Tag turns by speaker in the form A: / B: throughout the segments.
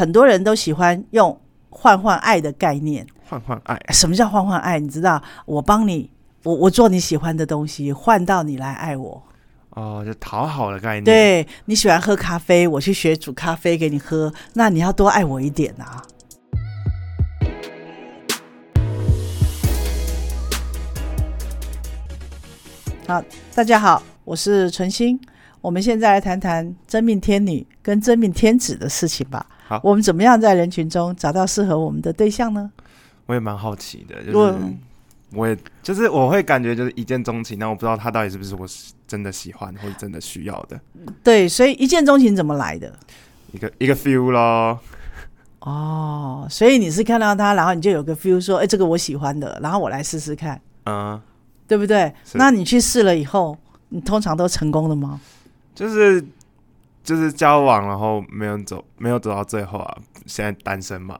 A: 很多人都喜欢用换换爱的概念。
B: 换换爱，
A: 什么叫换换爱？你知道，我帮你，我我做你喜欢的东西，换到你来爱我。
B: 哦，就讨好的概念。
A: 对你喜欢喝咖啡，我去学煮咖啡给你喝，那你要多爱我一点啊。好，大家好，我是纯心。我们现在来谈谈真命天女跟真命天子的事情吧。
B: 好
A: 我们怎么样在人群中找到适合我们的对象呢？
B: 我也蛮好奇的，就是我也就是我会感觉就是一见钟情，但我不知道他到底是不是我真的喜欢或者真的需要的
A: 对，所以一见钟情怎么来的？
B: 一个一个 feel 咯。
A: 哦，所以你是看到他，然后你就有个 feel 说，哎、这个我喜欢的，然后我来试试看，
B: 嗯，
A: 对不对？那你去试了以后，你通常都成功了吗？
B: 就是就是交往，然后没有走没有走到最后啊，现在单身嘛。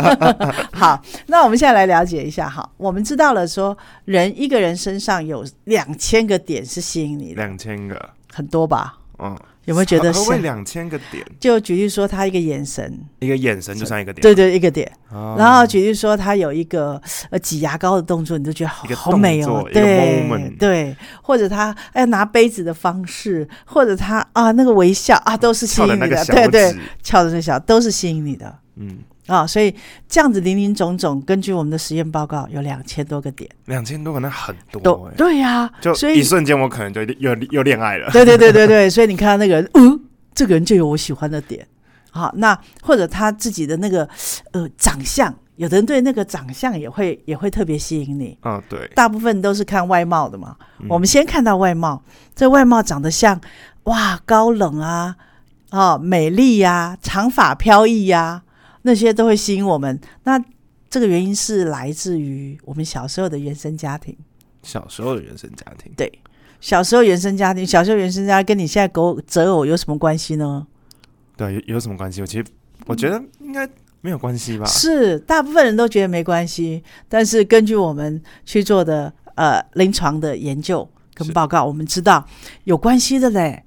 A: 好，那我们现在来了解一下哈。我们知道了说，人一个人身上有两千个点是吸引你的，
B: 两千个，
A: 很多吧？
B: 嗯，
A: 有没有觉得是？
B: 两千个点？
A: 就举例说，他一个眼神，
B: 一个眼神就算一个点，
A: 对对，一个点。
B: 哦。
A: 然后举例说，他有一个呃挤牙膏的动作，你就觉得好好美哦，对对，或者他哎拿杯子的方式，或者他啊那个微笑啊，都是吸引你的，对对，
B: 指，
A: 翘的那小都是吸引你的。
B: 嗯，
A: 啊，所以这样子零零总总，根据我们的实验报告，有两千多个点，
B: 两千多个那很多
A: 对呀、
B: 就
A: 所以
B: 一瞬间我可能就又又恋爱了。
A: 对对对对对，所以你看到那个人，嗯，这个人就有我喜欢的点。好，那或者他自己的那个呃长相，有的人对那个长相也会也会特别吸引你。
B: 嗯，对，
A: 大部分都是看外貌的嘛。
B: 嗯
A: 我们先看到外貌，这外貌长得像哇高冷啊，哦美丽呀、长发飘逸呀、那些都会吸引我们。那这个原因是来自于我们小时候的原生家庭。
B: 小时候的原生家庭，
A: 对，小时候原生家庭，小时候原生家庭跟你现在狗择偶有什么关系呢？
B: 对，有有什么关系？我其实我觉得应该没有关系吧。
A: 是，大部分人都觉得没关系，但是根据我们去做的呃临床的研究跟报告，我们知道有关系的嘞。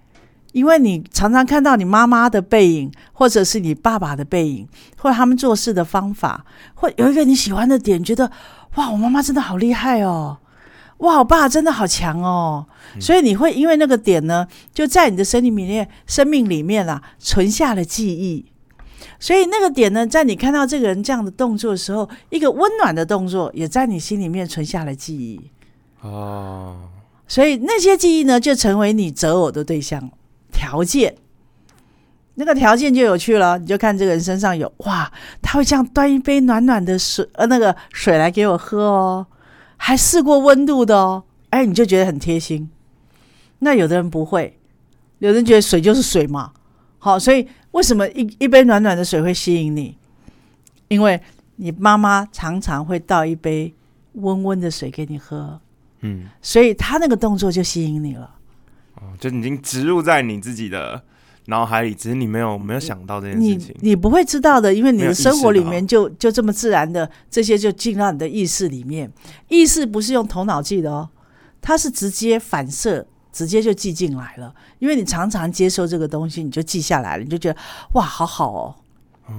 A: 因为你常常看到你妈妈的背影，或者是你爸爸的背影，或者他们做事的方法，或有一个你喜欢的点，觉得哇，我妈妈真的好厉害哦，哇，我爸真的好强哦，所以你会因为那个点呢，就在你的生命里面、生命里面啊，存下了记忆。所以那个点呢，在你看到这个人这样的动作的时候，一个温暖的动作，也在你心里面存下了记忆。
B: 哦，
A: 所以那些记忆呢，就成为你择偶的对象条件。那个条件就有趣了，你就看这个人身上有哇，他会这样端一杯暖暖的水，呃，那个水来给我喝哦，还试过温度的哦，哎，你就觉得很贴心。那有的人不会，有的人觉得水就是水嘛，好，所以为什么一一杯暖暖的水会吸引你？因为你妈妈常常会倒一杯温温的水给你喝，
B: 嗯，
A: 所以他那个动作就吸引你了。
B: 哦，就已经植入在你自己的脑海里，只是你没有没有想到这件事情。
A: 你不会知道的，因为你的生活里面就就这么自然的，这些就进到你的意识里面。意识不是用头脑记的哦，它是直接反射，直接就记进来了。因为你常常接受这个东西，你就记下来了，你就觉得哇，好好哦，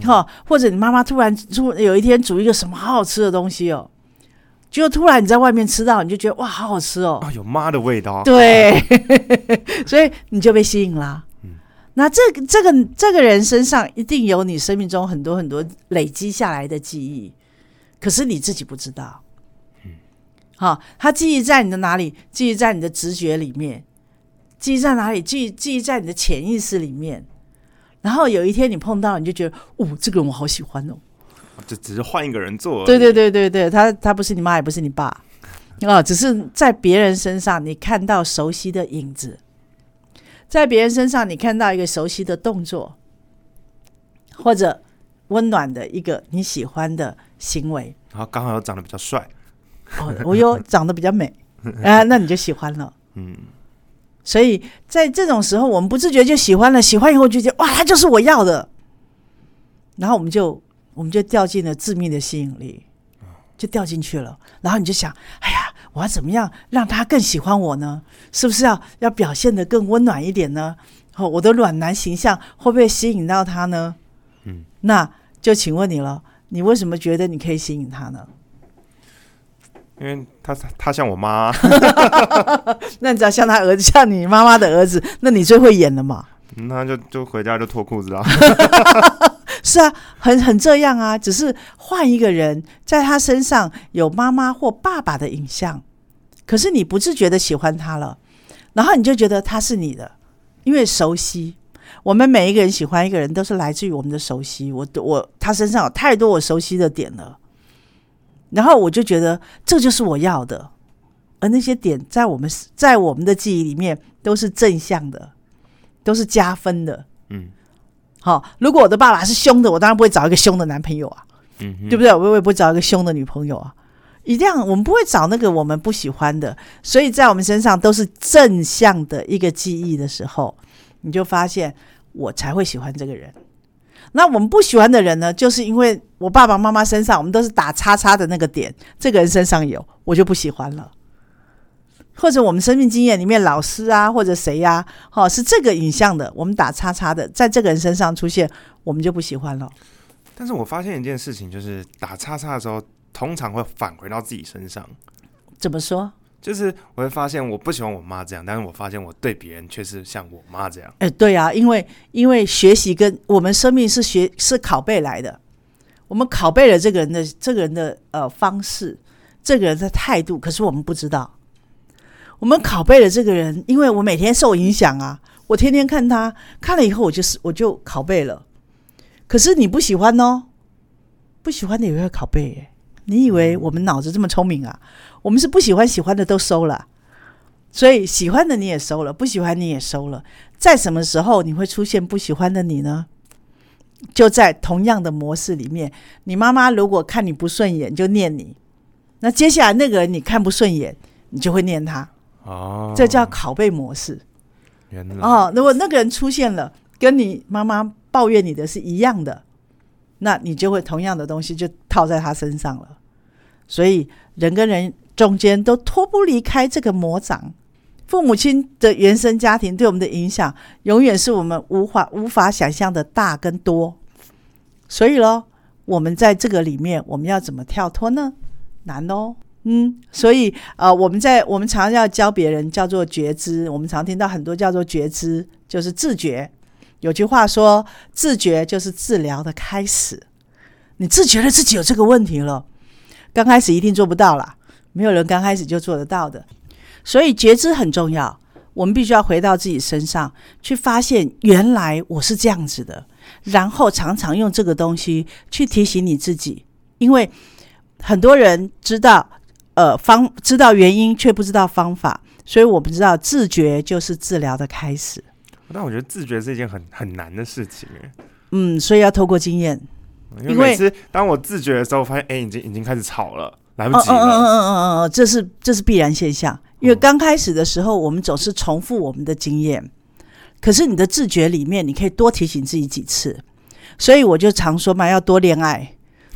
A: 哈、或者你妈妈突然突有一天煮一个什么好好吃的东西哦，结果突然你在外面吃到，你就觉得哇，好好吃哦，
B: 啊，有妈的味道。
A: 对，所以你就被吸引啦。那这个这个这个人身上一定有你生命中很多很多累积下来的记忆，可是你自己不知道。嗯好，他记忆在你的哪里？记忆在你的直觉里面，记忆在哪里？记忆记忆在你的潜意识里面。然后有一天你碰到，你就觉得，哦，这个人我好喜欢哦。
B: 就只是换一个人做。
A: 对对对对对，他他不是你妈，也不是你爸，啊，只是在别人身上你看到熟悉的影子，在别人身上你看到一个熟悉的动作，或者温暖的一个你喜欢的行为。
B: 然后刚好又长得比较帅，
A: 哦，我又长得比较美 啊，那你就喜欢了。
B: 嗯，
A: 所以在这种时候，我们不自觉就喜欢了，喜欢以后就觉得哇，他就是我要的，然后我们就我们就掉进了致命的吸引力，就掉进去了。然后你就想，哎呀，我要怎么样让他更喜欢我呢？是不是要要表现的更温暖一点呢？哦，我的暖男形象会不会吸引到他呢？
B: 嗯，
A: 那就请问你了，你为什么觉得你可以吸引他呢？
B: 因为他他他像我妈，
A: 那你只要像他儿子，像你妈妈的儿子，那你最会演了嘛？
B: 那就就回家就脱裤子啦。
A: 是啊，很很这样啊，只是换一个人，在他身上有妈妈或爸爸的影像，可是你不自觉的喜欢他了，然后你就觉得他是你的，因为熟悉。我们每一个人喜欢一个人，都是来自于我们的熟悉。我我他身上有太多我熟悉的点了，然后我就觉得这就是我要的，而那些点在我们在我们的记忆里面都是正向的，都是加分的。
B: 嗯
A: 好，如果我的爸爸是凶的，我当然不会找一个凶的男朋友啊，
B: 嗯，
A: 对不对？我也不会找一个凶的女朋友啊。一定要，我们不会找那个我们不喜欢的，所以在我们身上都是正向的一个记忆的时候，你就发现我才会喜欢这个人。那我们不喜欢的人呢，就是因为我爸爸妈妈身上我们都是打叉叉的那个点，这个人身上有，我就不喜欢了。或者我们生命经验里面老师啊，或者谁呀、哦，是这个影像的，我们打叉叉的，在这个人身上出现，我们就不喜欢了。
B: 但是我发现一件事情，就是打叉叉的时候，通常会返回到自己身上。
A: 怎么说？
B: 就是我会发现我不喜欢我妈这样，但是我发现我对别人却是像我妈这样。
A: 哎，对啊，因为因为学习跟我们生命是学是拷贝来的，我们拷贝了这个人的这个人的呃方式，这个人的态度，可是我们不知道，我们拷贝了这个人，因为我每天受影响啊，我天天看他，看了以后我就是我就拷贝了，可是你不喜欢哦，不喜欢的也会拷贝耶。你以为我们脑子这么聪明啊？我们是不喜欢喜欢的都收了，所以喜欢的你也收了，不喜欢你也收了。在什么时候你会出现不喜欢的你呢？就在同样的模式里面，你妈妈如果看你不顺眼就念你，那接下来那个人你看不顺眼，你就会念他，
B: 哦，
A: 这叫拷贝模式。
B: 原来
A: 哦，如果那个人出现了，跟你妈妈抱怨你的是一样的，那你就会同样的东西就套在他身上了。所以人跟人中间都脱不离开这个魔掌。父母亲的原生家庭对我们的影响，永远是我们无法无法想象的大跟多。所以咯，我们在这个里面，我们要怎么跳脱呢？难哦。嗯，所以呃，我们在我们常要教别人叫做觉知，我们常听到很多叫做觉知，就是自觉。有句话说，自觉就是治疗的开始。你自觉了自己有这个问题了，刚开始一定做不到啦，没有人刚开始就做得到的。所以觉知很重要，我们必须要回到自己身上去发现，原来我是这样子的，然后常常用这个东西去提醒你自己，因为很多人知道。呃，方知道原因却不知道方法，所以我们知道自觉就是治疗的开始。
B: 但我觉得自觉是一件很很难的事情哎，
A: 嗯，所以要透过经验。因为
B: 每次当我自觉的时候，发现哎、已经已经开始吵了，来不
A: 嗯嗯嗯
B: 及了。
A: 嗯嗯嗯嗯，这是这是必然现象。因为刚开始的时候，我们总是重复我们的经验，可是你的自觉里面，你可以多提醒自己几次。所以我就常说嘛，要多恋爱，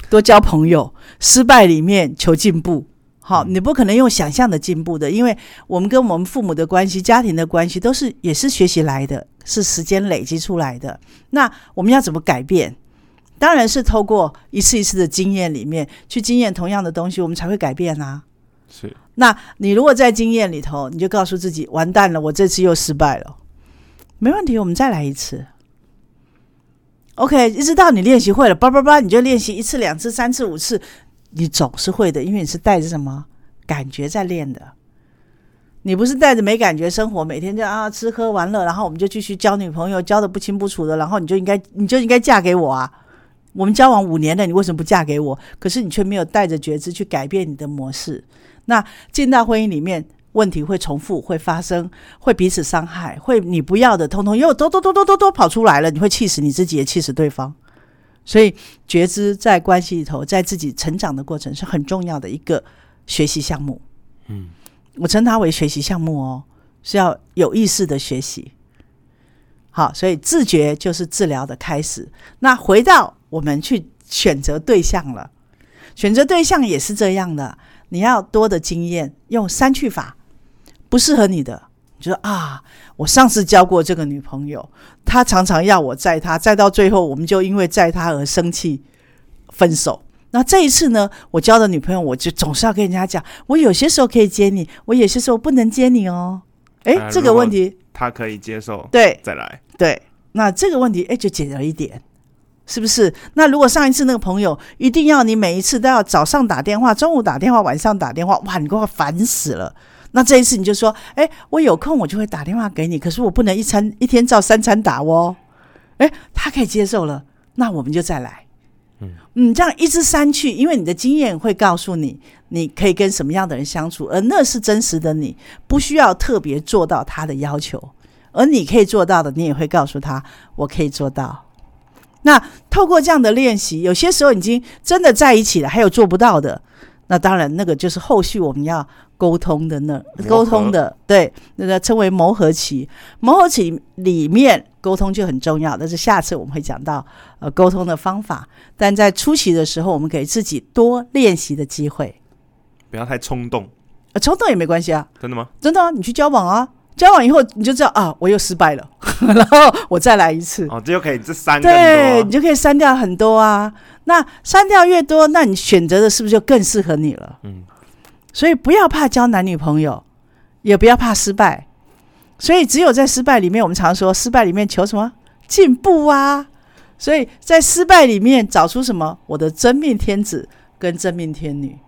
A: 多交朋友，失败里面求进步。好，你不可能用想象的进步的，因为我们跟我们父母的关系、家庭的关系都是也是学习来的，是时间累积出来的。那我们要怎么改变？当然是透过一次一次的经验里面去经验同样的东西，我们才会改变啊。
B: 是，
A: 那你如果在经验里头，你就告诉自己完蛋了，我这次又失败了，没问题，我们再来一次。OK，一直到你练习会了，叭叭叭，你就练习一次、两次、三次、五次，你总是会的，因为你是带着什么感觉在练的。你不是带着没感觉生活，每天就啊吃喝玩乐，然后我们就继续交女朋友，交的不清不楚的，然后你就应该你就应该嫁给我啊！我们交往五年了，你为什么不嫁给我？可是你却没有带着觉知去改变你的模式。那进到婚姻里面，问题会重复，会发生，会彼此伤害，会你不要的，通通又都都都都都都跑出来了，你会气死你自己，也气死对方。所以觉知在关系里头，在自己成长的过程是很重要的一个学习项目。
B: 嗯，
A: 我称它为学习项目哦，是要有意识的学习。好，所以自觉就是治疗的开始。那回到我们去选择对象了，选择对象也是这样的，你要多的经验，用删去法，不适合你的你就说啊，我上次交过这个女朋友，她常常要我载她，载到最后我们就因为载她而生气分手。那这一次呢，我交的女朋友，我就总是要跟人家讲，我有些时候可以接你，我有些时候不能接你哦。诶，
B: 啊
A: 这个问题，
B: 他可以接受，
A: 对
B: 再来。
A: 对，那这个问题，诶，就解了一点，是不是？那如果上一次那个朋友一定要你每一次都要早上打电话，中午打电话，晚上打电话，哇，你给我烦死了。那这一次你就说，诶，我有空我就会打电话给你，可是我不能一餐一天照三餐打哦。诶，他可以接受了，那我们就再来。嗯，这样一至三去，因为你的经验会告诉你，你可以跟什么样的人相处，而那是真实的你，不需要特别做到他的要求，而你可以做到的，你也会告诉他，我可以做到。那透过这样的练习，有些时候已经真的在一起了，还有做不到的，那当然那个就是后续我们要沟通的那沟通的，对，那个称为磨合期。磨合期里面沟通就很重要，但是下次我们会讲到呃沟通的方法。但在初期的时候，我们给自己多练习的机会，
B: 不要太冲动，
A: 呃，冲动也没关系啊，
B: 真的吗？
A: 真的、啊，你去交往啊，交往以后你就知道啊，我又失败了，然后我再来一次。
B: 哦，这就可以这三个
A: 对，你就可以删掉很多啊。那删掉越多，那你选择的是不是就更适合你了？
B: 嗯，
A: 所以不要怕交男女朋友，也不要怕失败。所以只有在失败里面，我们常说失败里面求什么进步啊。所以在失败里面找出什么我的真命天子跟真命天女，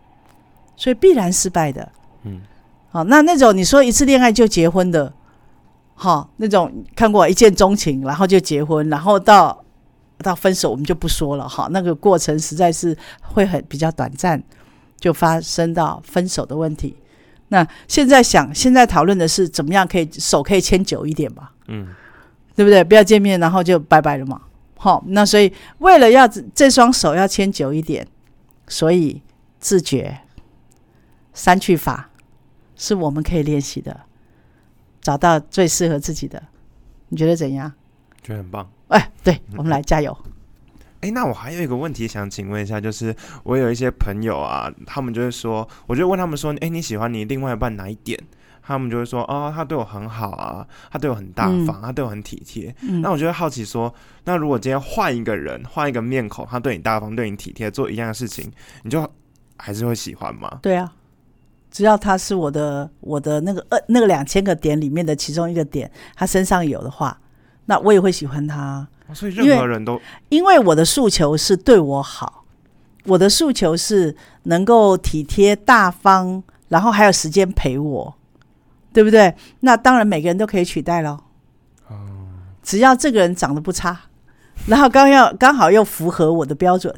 A: 所以必然失败的。
B: 嗯，
A: 好，那那种你说一次恋爱就结婚的，好，那种看过一见钟情，然后就结婚，然后到到分手，我们就不说了哈。那个过程实在是会很比较短暂，就发生到分手的问题。那现在想，现在讨论的是怎么样可以手可以牵久一点吧，
B: 嗯，
A: 对不对？不要见面然后就拜拜了嘛。好，那所以为了要这这双手要牵久一点，所以自觉删去法是我们可以练习的，找到最适合自己的。你觉得怎样？
B: 觉得很棒。
A: 哎，对，我们来加油。
B: 哎，那我还有一个问题想请问一下，就是我有一些朋友啊，他们就会说，我就问他们说，哎，你喜欢你另外一半哪一点？他们就会说，哦，他对我很好啊，他对我很大方，他对我很体贴。
A: 嗯
B: 那我就会好奇说，那如果今天换一个人，换一个面孔，他对你大方，对你体贴，做一样的事情，你就还是会喜欢吗？
A: 对啊，只要他是我的我的那个呃那个两千个点里面的其中一个点，他身上有的话，那我也会喜欢他。
B: 哦所以任何人都
A: 因为我的诉求是对我好，我的诉求是能够体贴大方，然后还有时间陪我，对不对？那当然每个人都可以取代咯。只要这个人长得不差，然后刚要刚好又符合我的标准，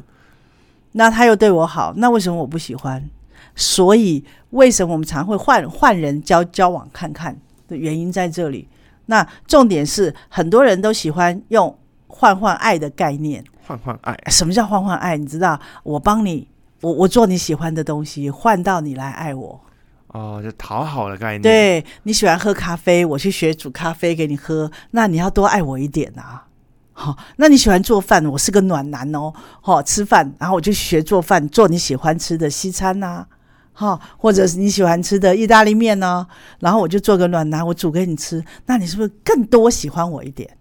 A: 那他又对我好，那为什么我不喜欢？所以为什么我们常会换换人交交往看看的原因在这里。那重点是很多人都喜欢用换换爱的概念。
B: 换换爱，
A: 什么叫换换爱？你知道，我帮你，我我做你喜欢的东西，换到你来爱我。
B: 哦，就讨好的概念。，
A: 对你喜欢喝咖啡，我去学煮咖啡给你喝，那你要多爱我一点啊。好、那你喜欢做饭，我是个暖男哦。好、吃饭，然后我就学做饭，做你喜欢吃的西餐呐、好、或者是你喜欢吃的意大利面呢、然后我就做个暖男，我煮给你吃，那你是不是更多喜欢我一点？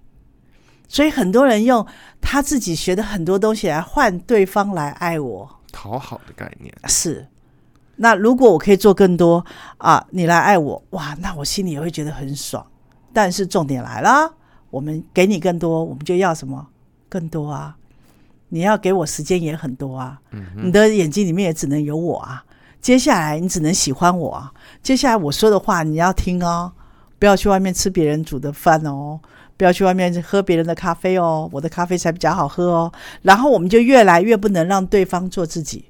A: 所以很多人用他自己学的很多东西来换对方来爱我，
B: 讨好的概念。
A: 是。那如果我可以做更多啊，你来爱我，哇，那我心里也会觉得很爽。但是重点来了，我们给你更多，我们就要什么更多啊？你要给我时间也很多啊，你的眼睛里面也只能有我啊。接下来你只能喜欢我啊，接下来我说的话你要听哦，不要去外面吃别人煮的饭哦，不要去外面喝别人的咖啡哦，我的咖啡才比较好喝哦。然后我们就越来越不能让对方做自己，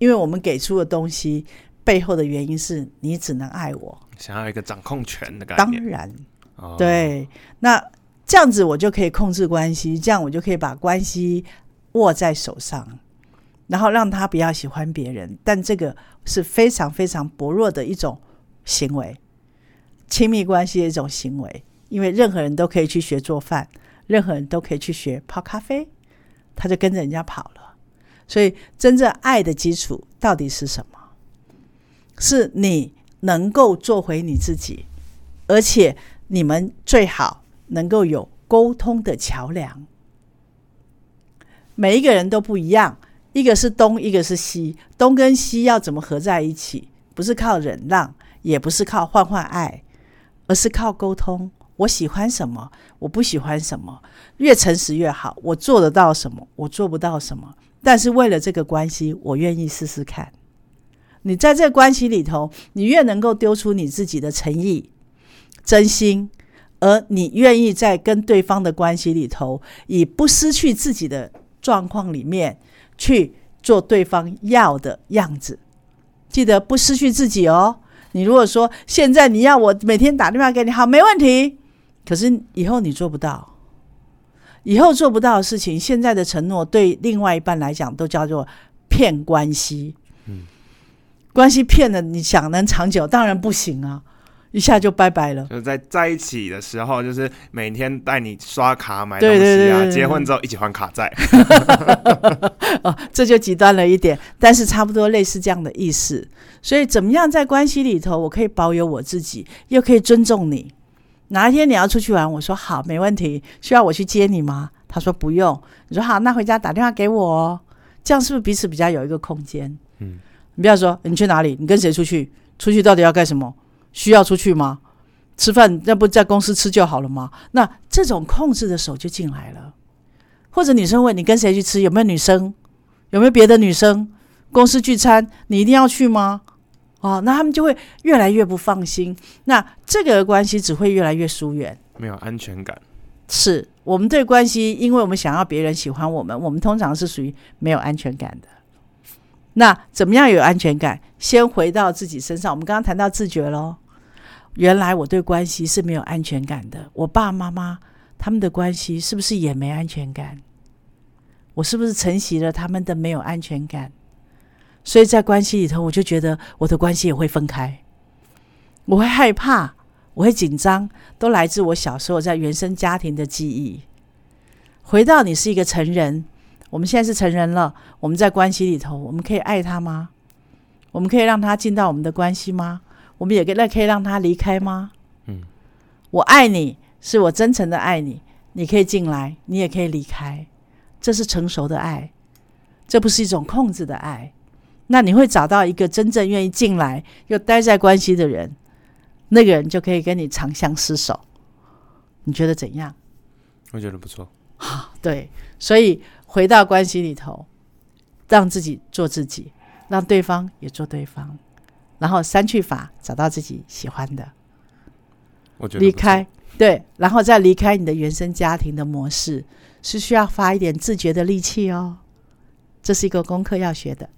A: 因为我们给出的东西背后的原因是你只能爱我。
B: 想要一个掌控权的感觉。
A: 当然，
B: 哦，
A: 对，那这样子我就可以控制关系，这样我就可以把关系握在手上，然后让他不要喜欢别人。但这个是非常非常薄弱的一种行为，亲密关系的一种行为。因为任何人都可以去学做饭，任何人都可以去学泡咖啡，他就跟着人家跑了。所以，真正爱的基础到底是什么？是你能够做回你自己，而且你们最好能够有沟通的桥梁。每一个人都不一样，一个是东，一个是西，东跟西要怎么合在一起？不是靠忍让，也不是靠换换爱，而是靠沟通。我喜欢什么，我不喜欢什么，越诚实越好。我做得到什么，我做不到什么。但是为了这个关系，我愿意试试看。你在这关系里头，你越能够丢出你自己的诚意、真心，而你愿意在跟对方的关系里头，以不失去自己的状况里面去做对方要的样子。记得不失去自己哦。你如果说现在你要我每天打电话给你，好，没问题。可是以后你做不到，以后做不到的事情，现在的承诺对另外一半来讲都叫做骗关系。嗯，关系骗了，你想能长久，当然不行啊，一下就拜拜了。
B: 就在在一起的时候，就是每天带你刷卡买东西啊，结婚之后一起还卡债。
A: 哦，这就极端了一点，但是差不多类似这样的意思。所以怎么样在关系里头，我可以保有我自己，又可以尊重你？哪一天你要出去玩，我说好，没问题。需要我去接你吗？他说不用。你说好，那回家打电话给我，这样是不是彼此比较有一个空间？嗯，你不要说你去哪里，你跟谁出去？出去到底要干什么？需要出去吗？吃饭那不在公司吃就好了吗？那这种控制的手就进来了。或者女生问你跟谁去吃，有没有女生？有没有别的女生？公司聚餐你一定要去吗？哦，那他们就会越来越不放心，那这个关系只会越来越疏远，
B: 没有安全感。
A: 是我们对关系，因为我们想要别人喜欢我们，我们通常是属于没有安全感的。那怎么样有安全感？先回到自己身上。我们刚刚谈到自觉喽，原来我对关系是没有安全感的。我爸妈妈他们的关系是不是也没安全感？我是不是承袭了他们的没有安全感？所以在关系里头，我就觉得我的关系也会分开，我会害怕，我会紧张，都来自我小时候在原生家庭的记忆。回到你是一个成人，我们现在是成人了，我们在关系里头，我们可以爱他吗？我们可以让他进到我们的关系吗？我们也可那可以让他离开吗？嗯，我爱你，是我真诚的爱你，你可以进来，你也可以离开，这是成熟的爱，这不是一种控制的爱。那你会找到一个真正愿意进来又待在关系的人，那个人就可以跟你长相厮守。你觉得怎样？
B: 我觉得不错。
A: 好，对，所以回到关系里头，让自己做自己，让对方也做对方，然后删去法找到自己喜欢的。
B: 我觉
A: 得离开对，然后再离开你的原生家庭的模式，是需要花一点自觉的力气哦。这是一个功课要学的。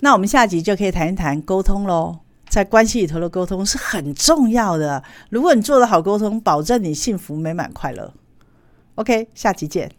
A: 那我们下集就可以谈一谈沟通喽，在关系里头的沟通是很重要的。如果你做的好沟通，保证你幸福美满快乐。OK，下集见。